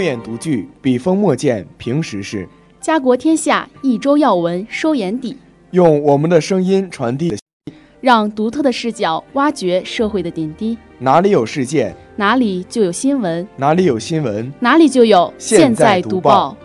慧眼独具，笔锋墨见平时事，家国天下，一周要闻收眼底，用我们的声音传递。让独特的视角挖掘社会的点滴。哪里有事件，哪里就有新闻；哪里有新闻，哪里就有现在读读报。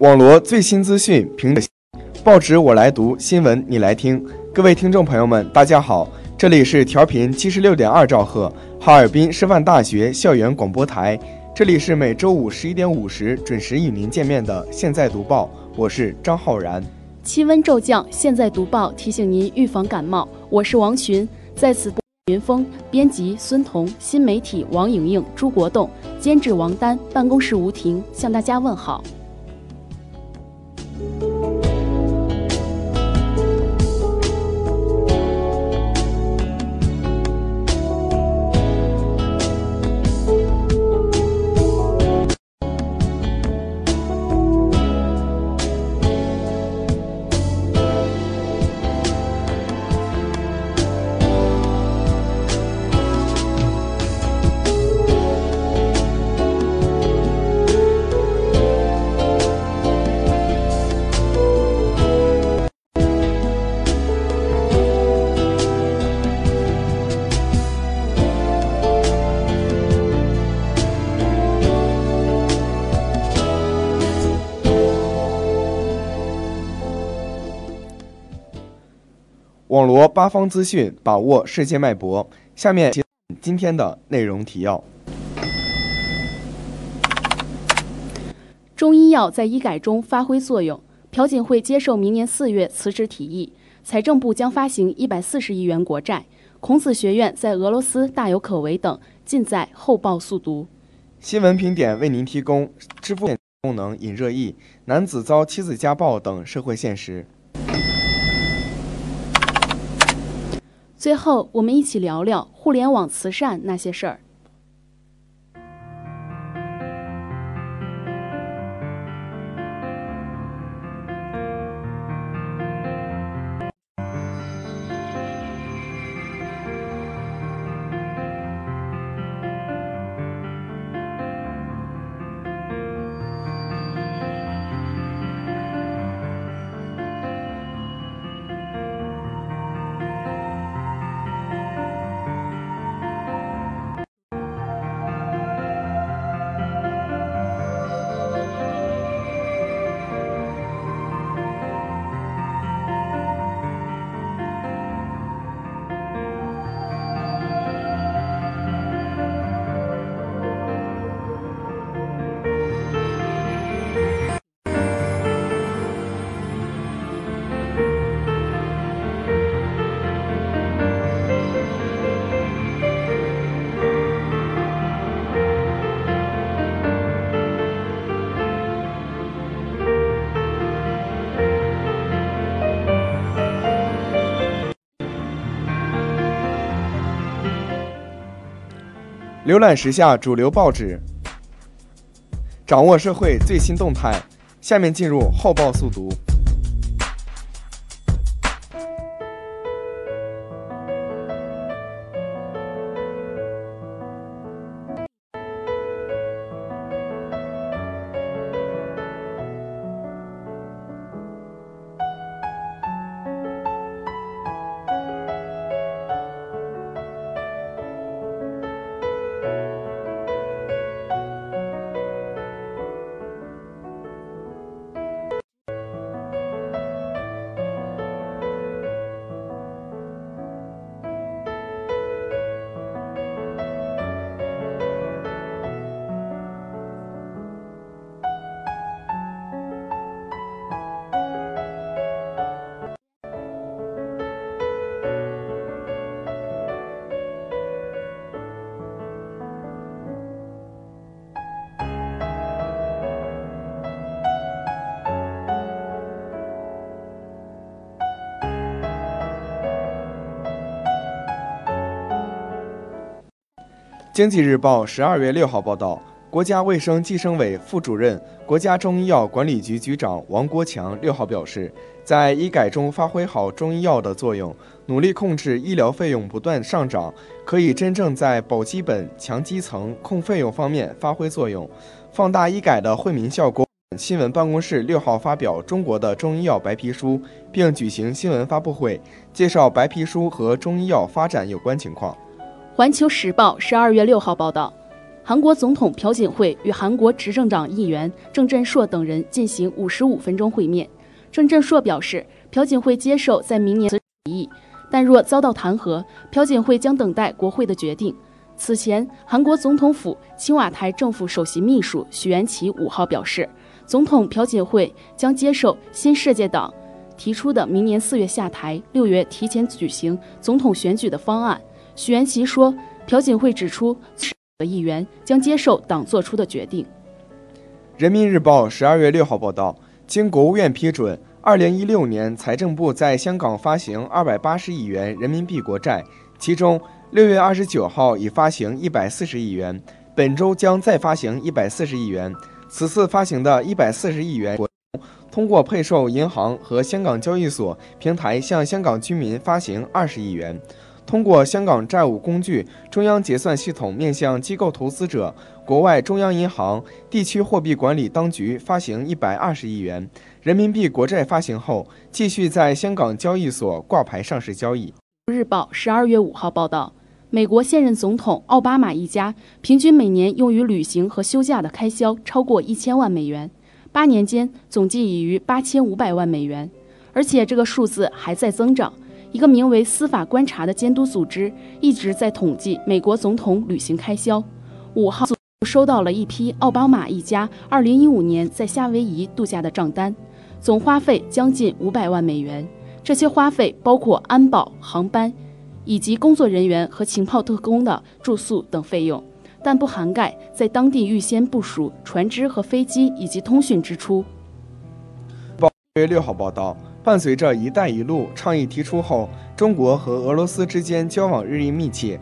网罗最新资讯，凭着报纸我来读，新闻你来听。各位听众朋友们，大家好，这里是调频七十六点二兆赫，哈尔滨师范大学校园广播台，这里是每周五十一点五十准时与您见面的《现在读报》，我是张浩然。气温骤降，现在读报提醒您预防感冒。我是王群，在此播云峰，编辑孙彤，新媒体王莹莹、朱国栋，监制王丹，办公室吴婷，向大家问好。博八方资讯，把握世界脉搏。下面今天的内容提要：中医药在医改中发挥作用，朴槿惠接受明年四月辞职提议，财政部将发行一百四十亿元国债，孔子学院在俄罗斯大有可为等，尽在后报速读。新闻评点为您提供支付功能引热议、男子遭妻子家暴等社会现实。最后，我们一起聊聊互联网慈善那些事儿。浏览时下主流报纸，掌握社会最新动态。下面进入后报速读。经济日报十二月六号报道，国家卫生计生委副主任、国家中医药管理局局长王国强六号表示，在医改中发挥好中医药的作用，努力控制医疗费用不断上涨，可以真正在保基本、强基层、控费用方面发挥作用，放大医改的惠民效果。新闻办公室六号发表中国的中医药白皮书，并举行新闻发布会，介绍白皮书和中医药发展有关情况。环球时报十二月六号报道，韩国总统朴槿惠与韩国执政党议员郑振硕等人进行五十五分钟会面。郑振硕表示，朴槿惠接受在明年提议，但若遭到弹劾，朴槿惠将等待国会的决定。此前，韩国总统府青瓦台政府首席秘书许元奇五号表示，总统朴槿惠将接受新世界党提出的明年四月下台、六月提前举行总统选举的方案。许元奇说，朴槿惠指出，的议员将接受党做出的决定。人民日报十二月六号报道，经国务院批准，二零一六年财政部在香港发行二百八十亿元人民币国债，其中六月二十九号已发行一百四十亿元，本周将再发行一百四十亿元。此次发行的一百四十亿元，通过配售银行和香港交易所平台向香港居民发行二十亿元。通过香港债务工具中央结算系统面向机构投资者、国外中央银行、地区货币管理当局发行一百二十亿元人民币国债，发行后继续在香港交易所挂牌上市交易。日报十二月五号报道，美国现任总统奥巴马一家平均每年用于旅行和休假的开销超过一千万美元，八年间总计已逾八千五百万美元，而且这个数字还在增长。一个名为“司法观察”的监督组织一直在统计美国总统旅行开销。五号收到了一批奥巴马一家2015年在夏威夷度假的账单，总花费将近五百万美元。这些花费包括安保、航班，以及工作人员和情报特工的住宿等费用，但不涵盖在当地预先部署船只和飞机以及通讯支出。月六号报道，伴随着“一带一路”倡议提出后，中国和俄罗斯之间交往日益密切，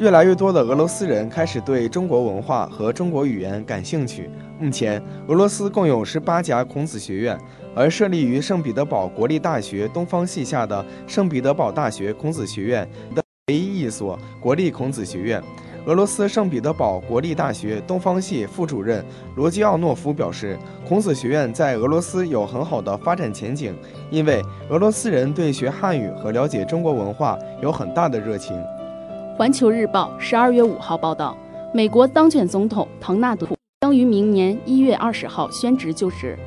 越来越多的俄罗斯人开始对中国文化和中国语言感兴趣。目前，俄罗斯共有十八家孔子学院，而设立于圣彼得堡国立大学东方系下的圣彼得堡大学孔子学院的唯一一所国立孔子学院。俄罗斯圣彼得堡国立大学东方系副主任罗基奥诺夫表示，孔子学院在俄罗斯有很好的发展前景，因为俄罗斯人对学汉语和了解中国文化有很大的热情。环球日报十二月五号报道，美国当选总统唐纳德将于明年一月二十号宣职就职，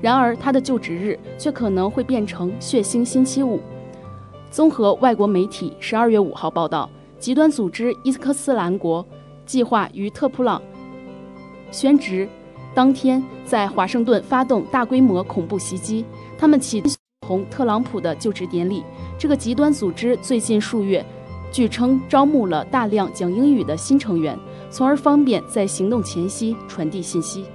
然而他的就职日却可能会变成血腥星期五。综合外国媒体十二月五号报道。极端组织伊斯斯兰国计划于特普朗宣职当天在华盛顿发动大规模恐怖袭击。他们起同特朗普的就职典礼。这个极端组织最近数月据称招募了大量讲英语的新成员，从而方便在行动前夕传递信息。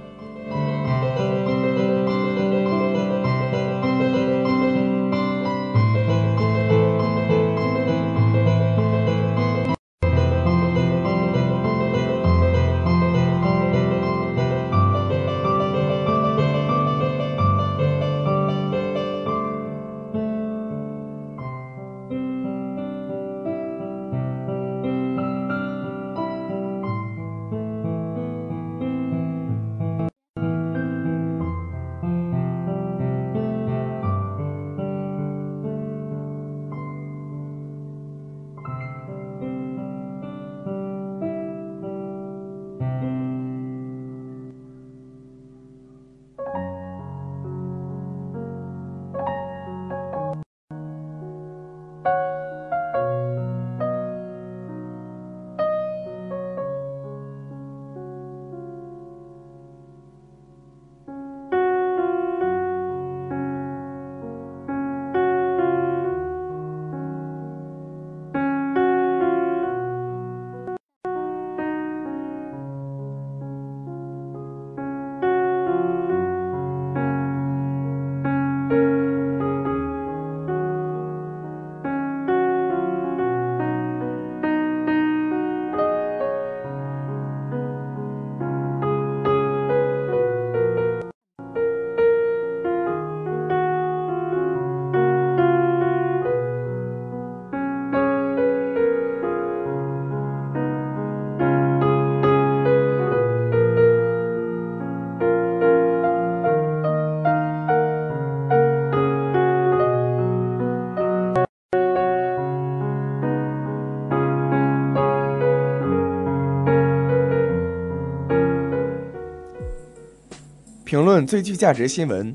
评论最具价值新闻，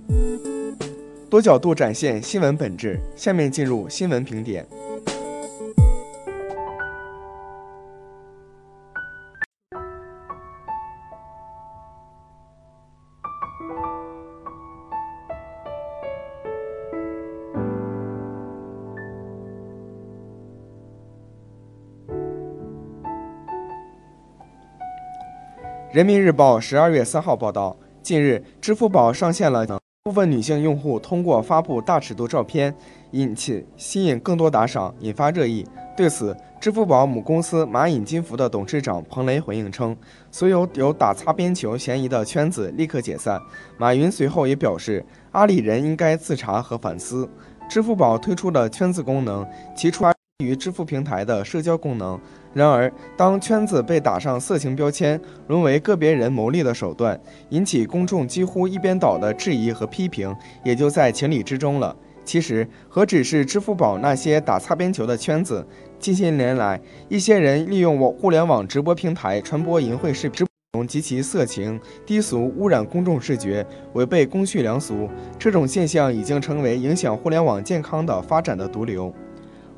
多角度展现新闻本质。下面进入新闻评点。人民日报十二月三号报道。近日，支付宝上线了部分女性用户通过发布大尺度照片，引起吸引更多打赏，引发热议。对此，支付宝母公司蚂蚁金服的董事长彭雷回应称，所有有打擦边球嫌疑的圈子立刻解散。马云随后也表示，阿里人应该自查和反思。支付宝推出的圈子功能，其出于支付平台的社交功能。然而，当圈子被打上色情标签，沦为个别人牟利的手段，引起公众几乎一边倒的质疑和批评，也就在情理之中了。其实，何止是支付宝那些打擦边球的圈子？近些年来，一些人利用网互联网直播平台传播淫秽视频，极其色情、低俗，污染公众视觉，违背公序良俗。这种现象已经成为影响互联网健康的发展的毒瘤。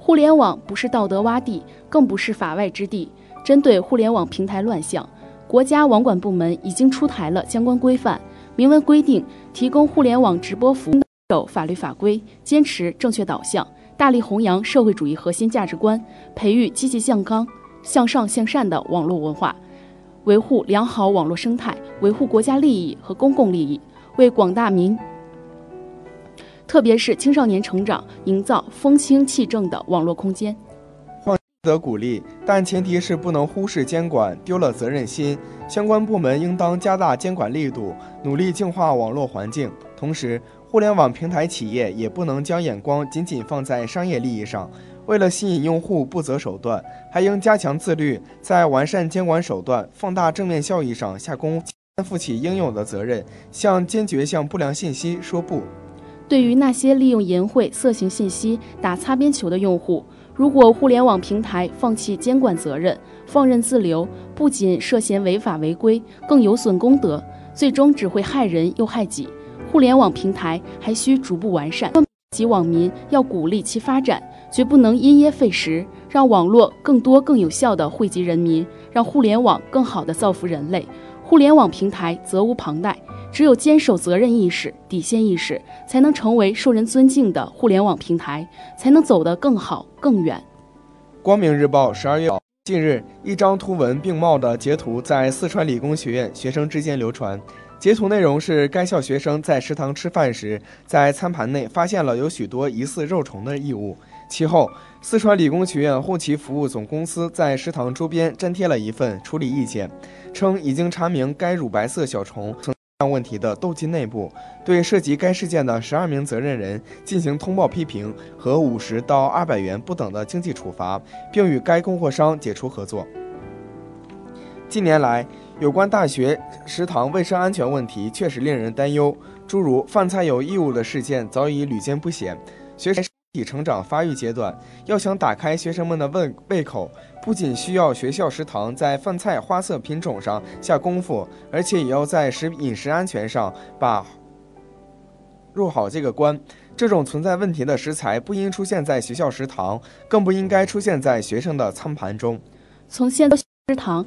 互联网不是道德洼地，更不是法外之地。针对互联网平台乱象，国家网管部门已经出台了相关规范，明文规定提供互联网直播服务守法律法规，坚持正确导向，大力弘扬社会主义核心价值观，培育积极向刚、向上向善的网络文化，维护良好网络生态，维护国家利益和公共利益，为广大民，特别是青少年成长营造风清气正的网络空间。值得鼓励，但前提是不能忽视监管，丢了责任心。相关部门应当加大监管力度，努力净化网络环境。同时，互联网平台企业也不能将眼光仅仅放在商业利益上，为了吸引用户不择手段，还应加强自律，在完善监管手段、放大正面效益上下功夫，负起应有的责任，向坚决向不良信息说不。对于那些利用淫秽、色情信息打擦边球的用户，如果互联网平台放弃监管责任，放任自流，不仅涉嫌违法违规，更有损公德，最终只会害人又害己。互联网平台还需逐步完善，及网民要鼓励其发展，绝不能因噎废食，让网络更多更有效地惠及人民，让互联网更好地造福人类。互联网平台责无旁贷。只有坚守责任意识、底线意识，才能成为受人尊敬的互联网平台，才能走得更好更远。光明日报十二月近日，一张图文并茂的截图在四川理工学院学生之间流传。截图内容是该校学生在食堂吃饭时，在餐盘内发现了有许多疑似肉虫的异物。其后，四川理工学院后勤服务总公司在食堂周边粘贴了一份处理意见，称已经查明该乳白色小虫曾。问题的斗鸡内部，对涉及该事件的十二名责任人进行通报批评和五十到二百元不等的经济处罚，并与该供货商解除合作。近年来，有关大学食堂卫生安全问题确实令人担忧，诸如饭菜有异物的事件早已屡见不鲜。学生体成长发育阶段，要想打开学生们的胃胃口。不仅需要学校食堂在饭菜花色品种上下功夫，而且也要在食饮食安全上把入好这个关。这种存在问题的食材不应出现在学校食堂，更不应该出现在学生的餐盘中。从现在食堂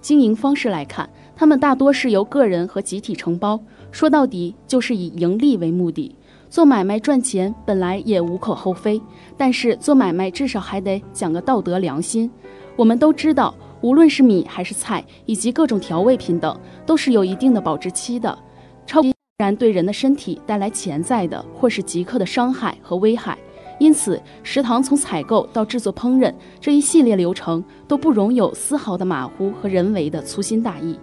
经营方式来看，他们大多是由个人和集体承包，说到底就是以盈利为目的。做买卖赚钱本来也无可厚非，但是做买卖至少还得讲个道德良心。我们都知道，无论是米还是菜，以及各种调味品等，都是有一定的保质期的，超然对人的身体带来潜在的或是即刻的伤害和危害。因此，食堂从采购到制作烹饪这一系列流程都不容有丝毫的马虎和人为的粗心大意。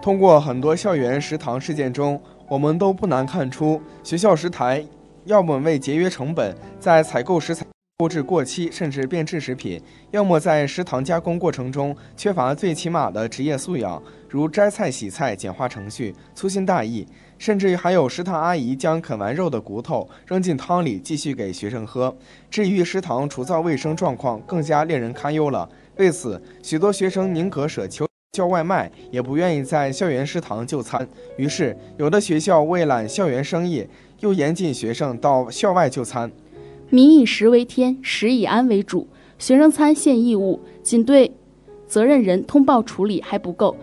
通过很多校园食堂事件中，我们都不难看出，学校食堂要么为节约成本，在采购食材。购置过期甚至变质食品，要么在食堂加工过程中缺乏最起码的职业素养，如摘菜、洗菜简化程序、粗心大意，甚至还有食堂阿姨将啃完肉的骨头扔进汤里继续给学生喝。至于食堂厨灶卫生状况，更加令人堪忧了。为此，许多学生宁可舍求叫外卖，也不愿意在校园食堂就餐。于是，有的学校为揽校园生意，又严禁学生到校外就餐。民以食为天，食以安为主。学生餐现义务，仅对责任人通报处理还不够，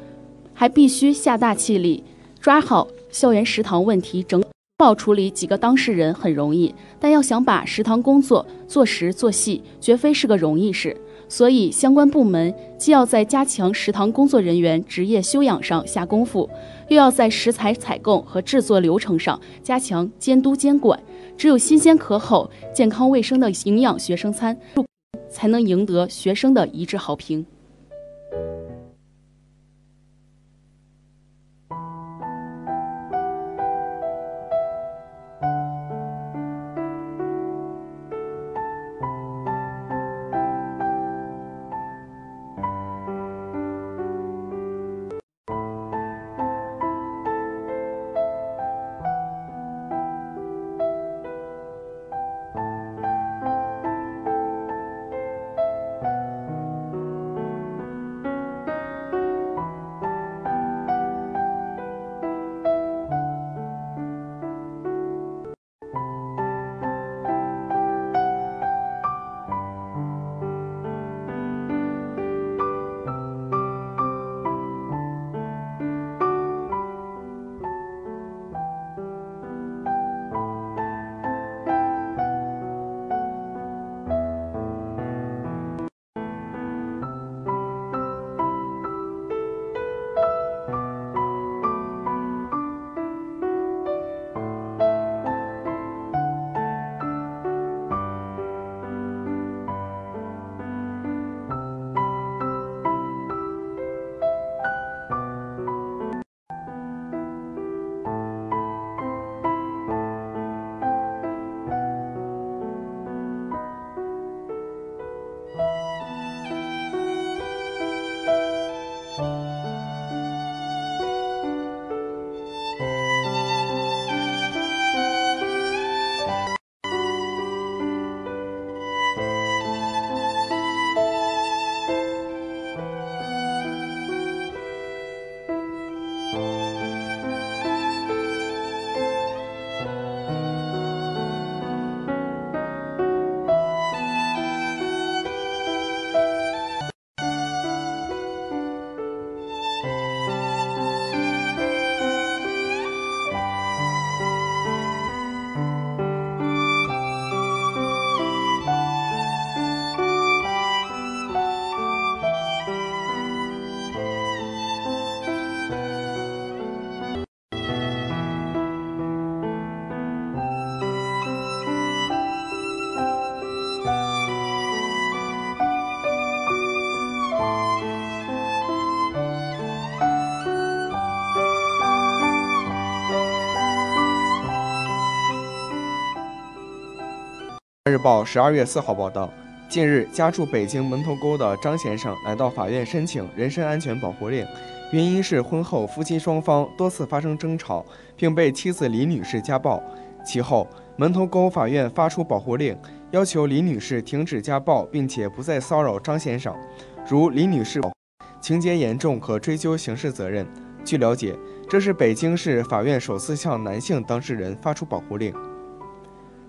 还必须下大气力抓好校园食堂问题。整报处理几个当事人很容易，但要想把食堂工作做实做细，绝非是个容易事。所以，相关部门既要在加强食堂工作人员职业修养上下功夫，又要在食材采购和制作流程上加强监督监管。只有新鲜可口、健康卫生的营养学生餐，才能赢得学生的一致好评。报》十二月四号报道，近日家住北京门头沟的张先生来到法院申请人身安全保护令，原因是婚后夫妻双方多次发生争吵，并被妻子李女士家暴。其后，门头沟法院发出保护令，要求李女士停止家暴，并且不再骚扰张先生。如李女士情节严重，可追究刑事责任。据了解，这是北京市法院首次向男性当事人发出保护令。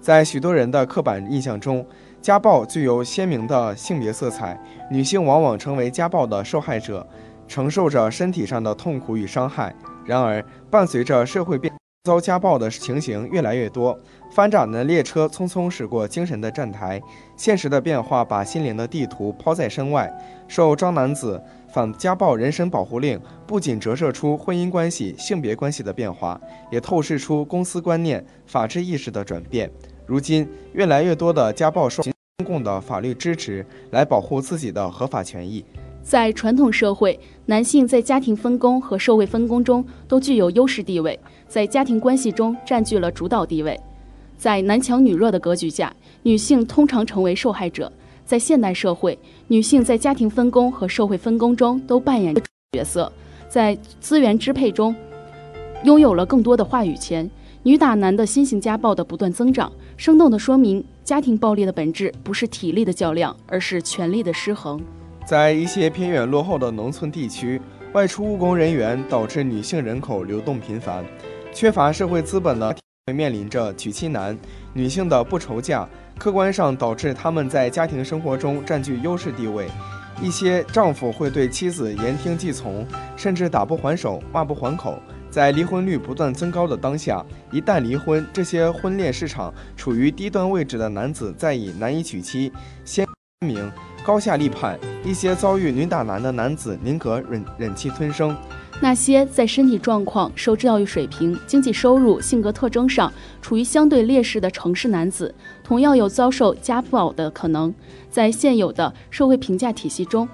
在许多人的刻板印象中，家暴具有鲜明的性别色彩，女性往往成为家暴的受害者，承受着身体上的痛苦与伤害。然而，伴随着社会变，遭家暴的情形越来越多。翻转的列车匆匆驶过精神的站台，现实的变化把心灵的地图抛在身外。受张男子反家暴人身保护令，不仅折射出婚姻关系、性别关系的变化，也透视出公司观念、法治意识的转变。如今，越来越多的家暴受公共的法律支持，来保护自己的合法权益。在传统社会，男性在家庭分工和社会分工中都具有优势地位，在家庭关系中占据了主导地位。在男强女弱的格局下，女性通常成为受害者。在现代社会，女性在家庭分工和社会分工中都扮演着角色，在资源支配中拥有了更多的话语权。女打男的新型家暴的不断增长，生动地说明家庭暴力的本质不是体力的较量，而是权力的失衡。在一些偏远落后的农村地区，外出务工人员导致女性人口流动频繁，缺乏社会资本的面临着娶妻难、女性的不愁嫁，客观上导致他们在家庭生活中占据优势地位。一些丈夫会对妻子言听计从，甚至打不还手、骂不还口。在离婚率不断增高的当下，一旦离婚，这些婚恋市场处于低端位置的男子再以难以娶妻、鲜明、高下立判。一些遭遇女打男的男子宁可忍忍气吞声。那些在身体状况、受教育水平、经济收入、性格特征上处于相对劣势的城市男子，同样有遭受家暴的可能。在现有的社会评价体系中，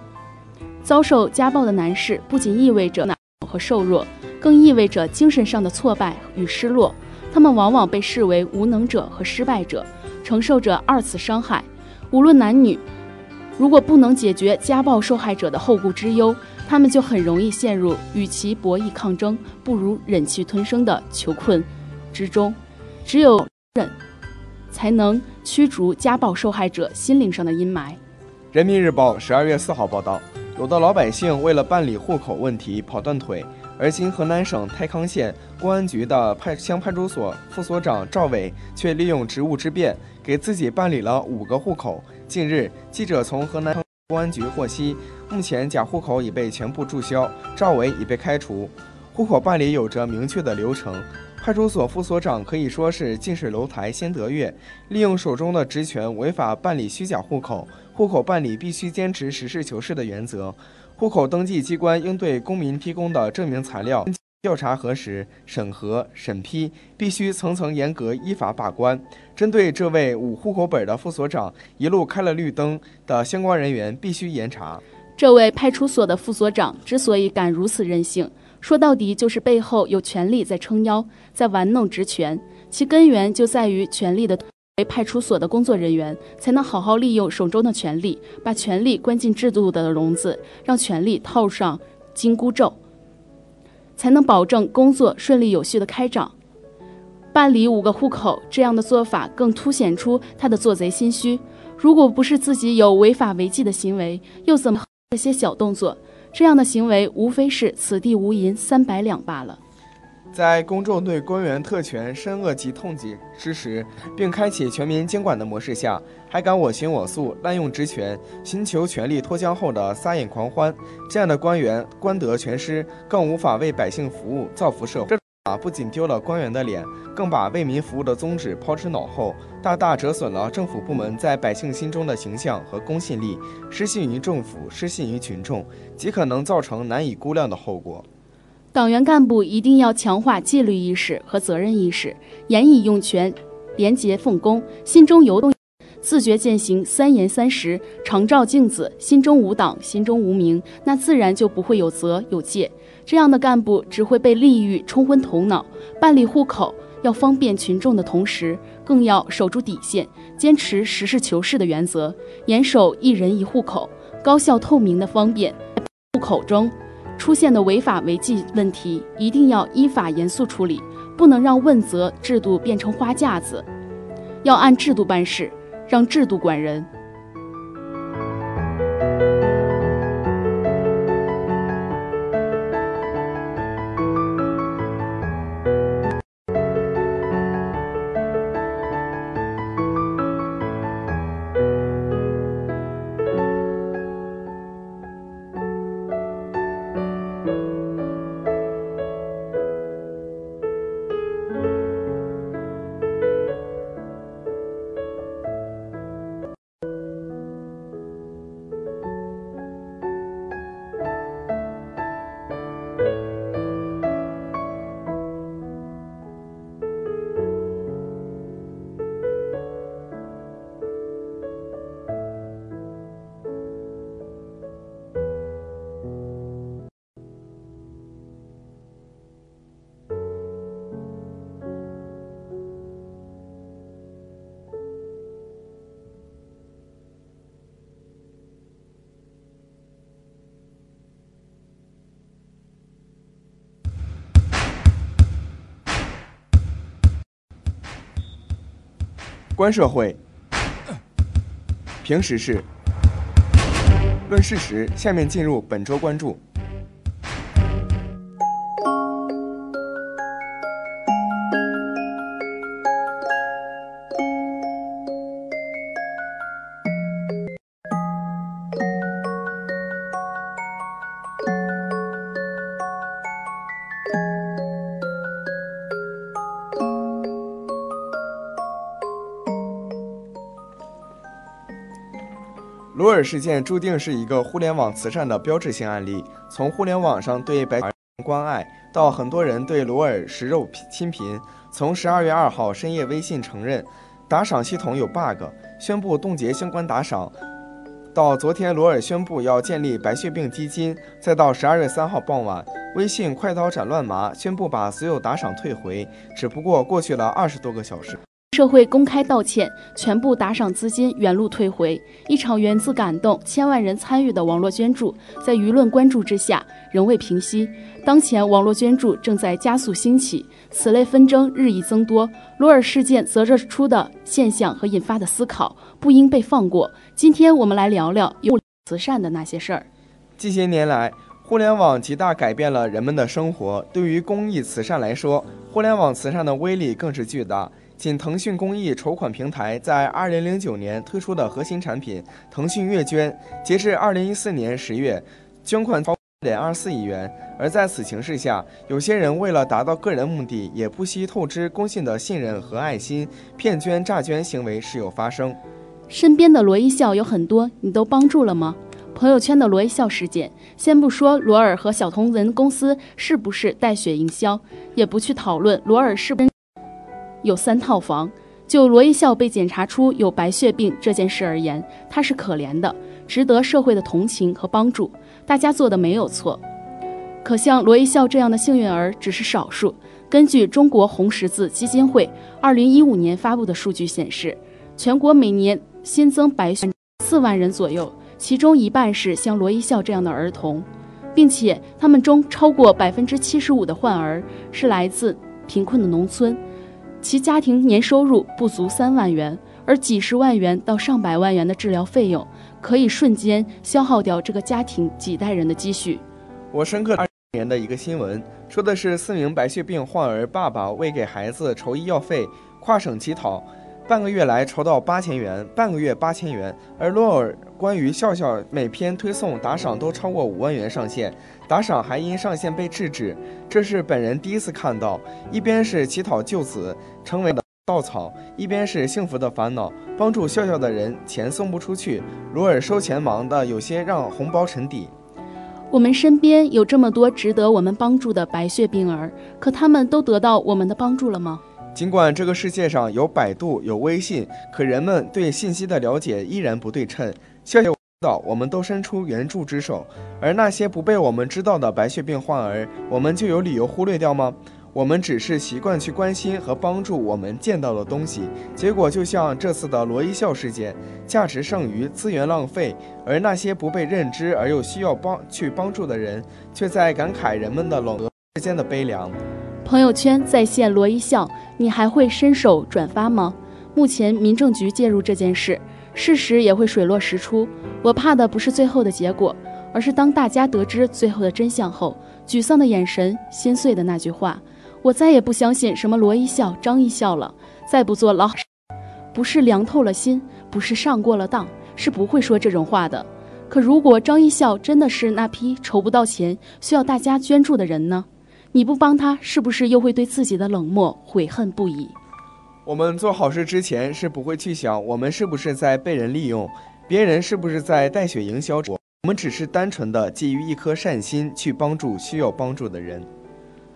遭受家暴的男士不仅意味着和瘦弱。更意味着精神上的挫败与失落，他们往往被视为无能者和失败者，承受着二次伤害。无论男女，如果不能解决家暴受害者的后顾之忧，他们就很容易陷入与其博弈抗争，不如忍气吞声的囚困之中。只有忍，才能驱逐家暴受害者心灵上的阴霾。人民日报十二月四号报道，有的老百姓为了办理户口问题跑断腿。而今，河南省太康县公安局的派乡派出所副所长赵伟却利用职务之便，给自己办理了五个户口。近日，记者从河南公安局获悉，目前假户口已被全部注销，赵伟已被开除。户口办理有着明确的流程，派出所副所长可以说是近水楼台先得月，利用手中的职权违法办理虚假户口。户口办理必须坚持实事求是的原则。户口登记机关应对公民提供的证明材料调查核实、审核、审批，必须层层严格依法把关。针对这位五户口本的副所长一路开了绿灯的相关人员，必须严查。这位派出所的副所长之所以敢如此任性，说到底就是背后有权力在撑腰，在玩弄职权，其根源就在于权力的。为派出所的工作人员才能好好利用手中的权力，把权力关进制度的笼子，让权力套上紧箍咒，才能保证工作顺利有序的开展。办理五个户口这样的做法，更凸显出他的做贼心虚。如果不是自己有违法违纪的行为，又怎么这些小动作？这样的行为无非是此地无银三百两罢了。在公众对官员特权深恶及痛击之时，并开启全民监管的模式下，还敢我行我素、滥用职权、寻求权力脱缰后的撒野狂欢，这样的官员官德全失，更无法为百姓服务、造福社会。这不仅丢了官员的脸，更把为民服务的宗旨抛之脑后，大大折损了政府部门在百姓心中的形象和公信力。失信于政府，失信于群众，极可能造成难以估量的后果。党员干部一定要强化纪律意识和责任意识，严以用权，廉洁奉公，心中有动，自觉践行三严三实，常照镜子，心中无党，心中无名，那自然就不会有责有戒。这样的干部只会被利欲冲昏头脑，办理户口要方便群众的同时，更要守住底线，坚持实事求是的原则，严守一人一户口，高效透明的方便。户口中出现的违法违纪问题，一定要依法严肃处理，不能让问责制度变成花架子，要按制度办事，让制度管人。观社会，平时事，论事实。下面进入本周关注。事件注定是一个互联网慈善的标志性案例。从互联网上对白关爱，到很多人对罗尔食肉亲贫；从十二月二号深夜微信承认打赏系统有 bug，宣布冻结相关打赏，到昨天罗尔宣布要建立白血病基金，再到十二月三号傍晚，微信快刀斩乱麻，宣布把所有打赏退回。只不过过去了二十多个小时。社会公开道歉，全部打赏资金原路退回。一场源自感动、千万人参与的网络捐助，在舆论关注之下仍未平息。当前网络捐助正在加速兴起，此类纷争日益增多。罗尔事件折射出的现象和引发的思考，不应被放过。今天我们来聊聊有慈善的那些事儿。近些年来，互联网极大改变了人们的生活。对于公益慈善来说，互联网慈善的威力更是巨大。仅腾讯公益筹款平台在2009年推出的核心产品“腾讯月捐”，截至2014年十月，捐款超点二四亿元。而在此形势下，有些人为了达到个人目的，也不惜透支公信的信任和爱心，骗捐诈捐行为时有发生。身边的罗一笑有很多，你都帮助了吗？朋友圈的罗一笑事件，先不说罗尔和小同文公司是不是带血营销，也不去讨论罗尔是不是。有三套房。就罗一笑被检查出有白血病这件事而言，他是可怜的，值得社会的同情和帮助。大家做的没有错，可像罗一笑这样的幸运儿只是少数。根据中国红十字基金会二零一五年发布的数据显示，全国每年新增白血四万人左右，其中一半是像罗一笑这样的儿童，并且他们中超过百分之七十五的患儿是来自贫困的农村。其家庭年收入不足三万元，而几十万元到上百万元的治疗费用，可以瞬间消耗掉这个家庭几代人的积蓄。我深刻二年的一个新闻，说的是四名白血病患儿爸爸为给孩子筹医药费，跨省乞讨。半个月来筹到八千元，半个月八千元。而罗尔关于笑笑每篇推送打赏都超过五万元上限，打赏还因上线被制止，这是本人第一次看到。一边是乞讨救子成为的稻草，一边是幸福的烦恼。帮助笑笑的人钱送不出去，罗尔收钱忙的有些让红包沉底。我们身边有这么多值得我们帮助的白血病儿，可他们都得到我们的帮助了吗？尽管这个世界上有百度、有微信，可人们对信息的了解依然不对称。笑笑知道，我们都伸出援助之手，而那些不被我们知道的白血病患儿，我们就有理由忽略掉吗？我们只是习惯去关心和帮助我们见到的东西，结果就像这次的罗一笑事件，价值剩余，资源浪费，而那些不被认知而又需要帮去帮助的人，却在感慨人们的冷之间的悲凉。朋友圈在线罗一笑，你还会伸手转发吗？目前民政局介入这件事，事实也会水落石出。我怕的不是最后的结果，而是当大家得知最后的真相后，沮丧的眼神，心碎的那句话。我再也不相信什么罗一笑、张一笑了，再不做老，不是凉透了心，不是上过了当，是不会说这种话的。可如果张一笑真的是那批筹不到钱、需要大家捐助的人呢？你不帮他，是不是又会对自己的冷漠悔恨不已？我们做好事之前是不会去想我们是不是在被人利用，别人是不是在带血营销我，我们只是单纯的基于一颗善心去帮助需要帮助的人。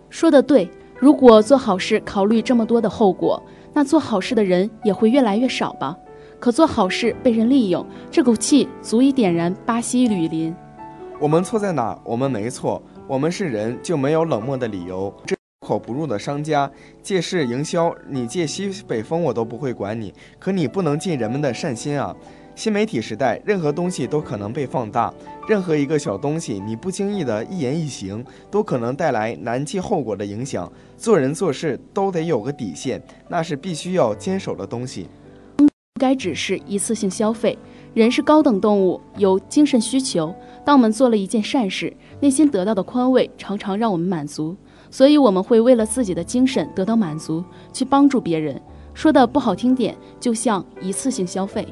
说的对。如果做好事考虑这么多的后果，那做好事的人也会越来越少吧？可做好事被人利用，这口气足以点燃巴西雨林。我们错在哪？我们没错，我们是人，就没有冷漠的理由。这口不入的商家借势营销，你借西北风我都不会管你，可你不能进人们的善心啊！新媒体时代，任何东西都可能被放大。任何一个小东西，你不经意的一言一行，都可能带来难计后果的影响。做人做事都得有个底线，那是必须要坚守的东西。不该只是一次性消费。人是高等动物，有精神需求。当我们做了一件善事，内心得到的宽慰常常让我们满足，所以我们会为了自己的精神得到满足，去帮助别人。说的不好听点，就像一次性消费。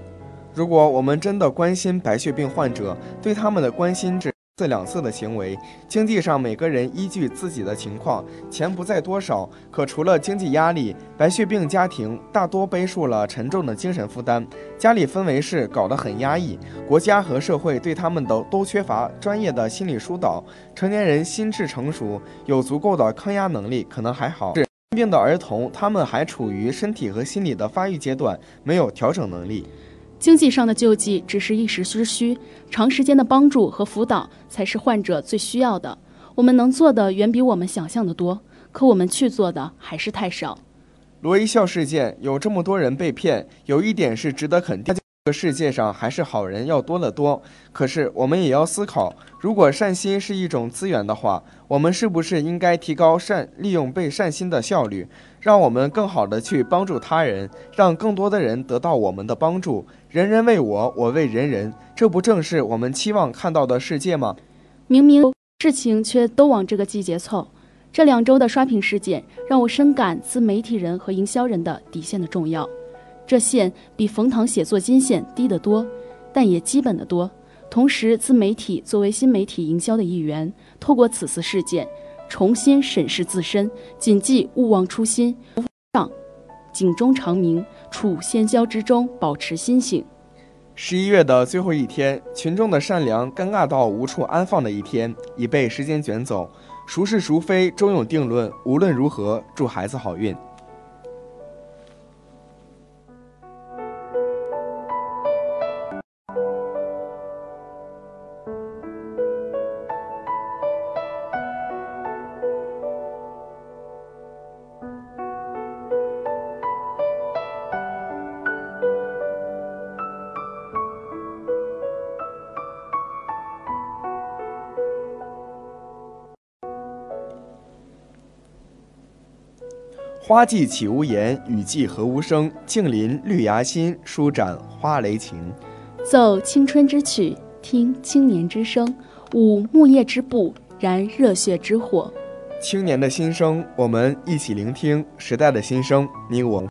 如果我们真的关心白血病患者，对他们的关心只次两次的行为，经济上每个人依据自己的情况，钱不在多少。可除了经济压力，白血病家庭大多背负了沉重的精神负担，家里氛围是搞得很压抑，国家和社会对他们的都缺乏专业的心理疏导。成年人心智成熟，有足够的抗压能力，可能还好；是病的儿童，他们还处于身体和心理的发育阶段，没有调整能力。经济上的救济只是一时之需，长时间的帮助和辅导才是患者最需要的。我们能做的远比我们想象的多，可我们去做的还是太少。罗一笑事件有这么多人被骗，有一点是值得肯定。这个世界上还是好人要多得多。可是我们也要思考，如果善心是一种资源的话，我们是不是应该提高善利用被善心的效率，让我们更好的去帮助他人，让更多的人得到我们的帮助？人人为我，我为人人，这不正是我们期望看到的世界吗？明明事情却都往这个季节凑。这两周的刷屏事件让我深感自媒体人和营销人的底线的重要。这线比冯唐写作金线低得多，但也基本的多。同时，自媒体作为新媒体营销的一员，透过此次事件，重新审视自身，谨记勿忘初心，警钟长鸣，处喧嚣之中保持心性。十一月的最后一天，群众的善良尴尬到无处安放的一天，已被时间卷走。孰是孰非，终有定论。无论如何，祝孩子好运。花季岂无言，雨季何无声。静临绿芽心，舒展花蕾情。奏青春之曲，听青年之声，舞木叶之步，燃热血之火。青年的心声，我们一起聆听时代的心声。你我，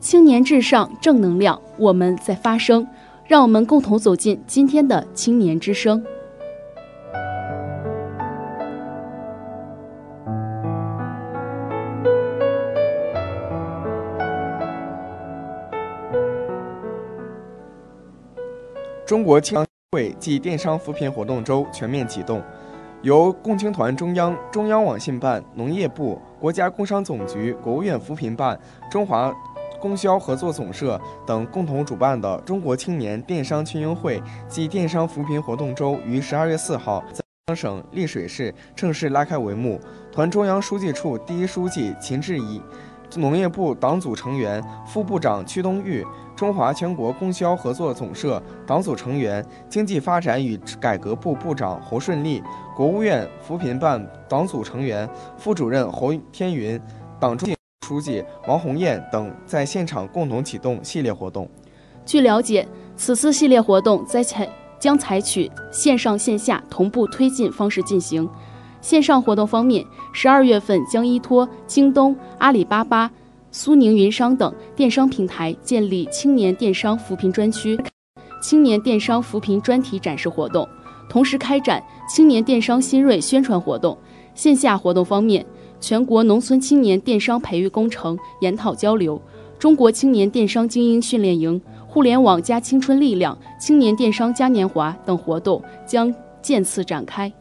青年至上，正能量，我们在发声。让我们共同走进今天的青年之声。中国青会暨电商扶贫活动周全面启动，由共青团中央、中央网信办、农业部、国家工商总局、国务院扶贫办、中华供销合作总社等共同主办的中国青年电商群英会暨电商扶贫活动周于十二月四号在浙江省丽水市正式拉开帷幕。团中央书记处第一书记秦志怡，农业部党组成员、副部长屈东玉。中华全国供销合作总社党组成员、经济发展与改革部部长侯顺利，国务院扶贫办党组成员、副主任侯天云，党中书记王红艳等在现场共同启动系列活动。据了解，此次系列活动在采将采取线上线下同步推进方式进行。线上活动方面，十二月份将依托京东、阿里巴巴。苏宁云商等电商平台建立青年电商扶贫专区、青年电商扶贫专题展示活动，同时开展青年电商新锐宣传活动。线下活动方面，全国农村青年电商培育工程研讨交流、中国青年电商精英训练营、互联网加青春力量、青年电商嘉年华等活动将渐次展开。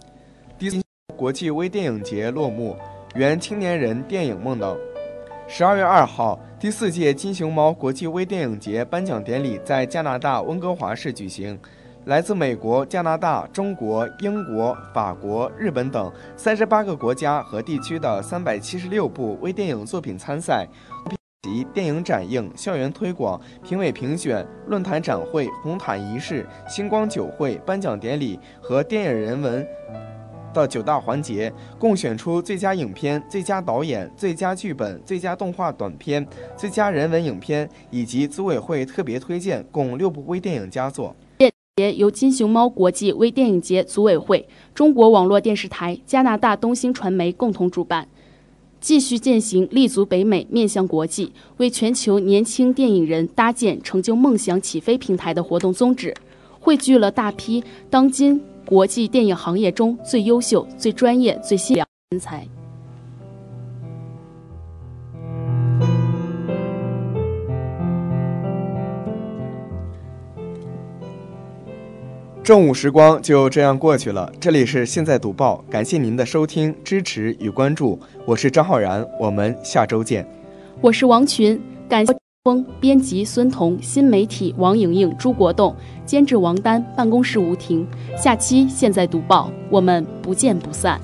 第四国际微电影节落幕，圆青年人电影梦等。十二月二号，第四届金熊猫国际微电影节颁奖典礼在加拿大温哥华市举行。来自美国、加拿大、中国、英国、法国、日本等三十八个国家和地区的三百七十六部微电影作品参赛，及电影展映、校园推广、评委评选、论坛展会、红毯仪式、星光酒会、颁奖典礼和电影人文。的九大环节，共选出最佳影片、最佳导演、最佳剧本、最佳动画短片、最佳人文影片以及组委会特别推荐共六部微电影佳作。电影节由金熊猫国际微电影节组委会、中国网络电视台、加拿大东星传媒共同主办，继续践行立足北美、面向国际，为全球年轻电影人搭建成就梦想起飞平台的活动宗旨，汇聚了大批当今。国际电影行业中最优秀、最专业、最新良人才。正午时光就这样过去了。这里是现在读报，感谢您的收听、支持与关注。我是张浩然，我们下周见。我是王群，感谢。编辑孙彤，新媒体王莹莹、朱国栋，监制王丹，办公室吴婷。下期现在读报，我们不见不散。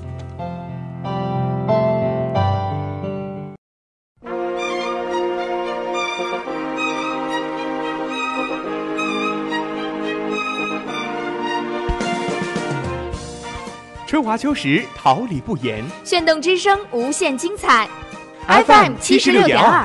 春华秋实，桃李不言。炫动之声，无限精彩。FM 七十六点二。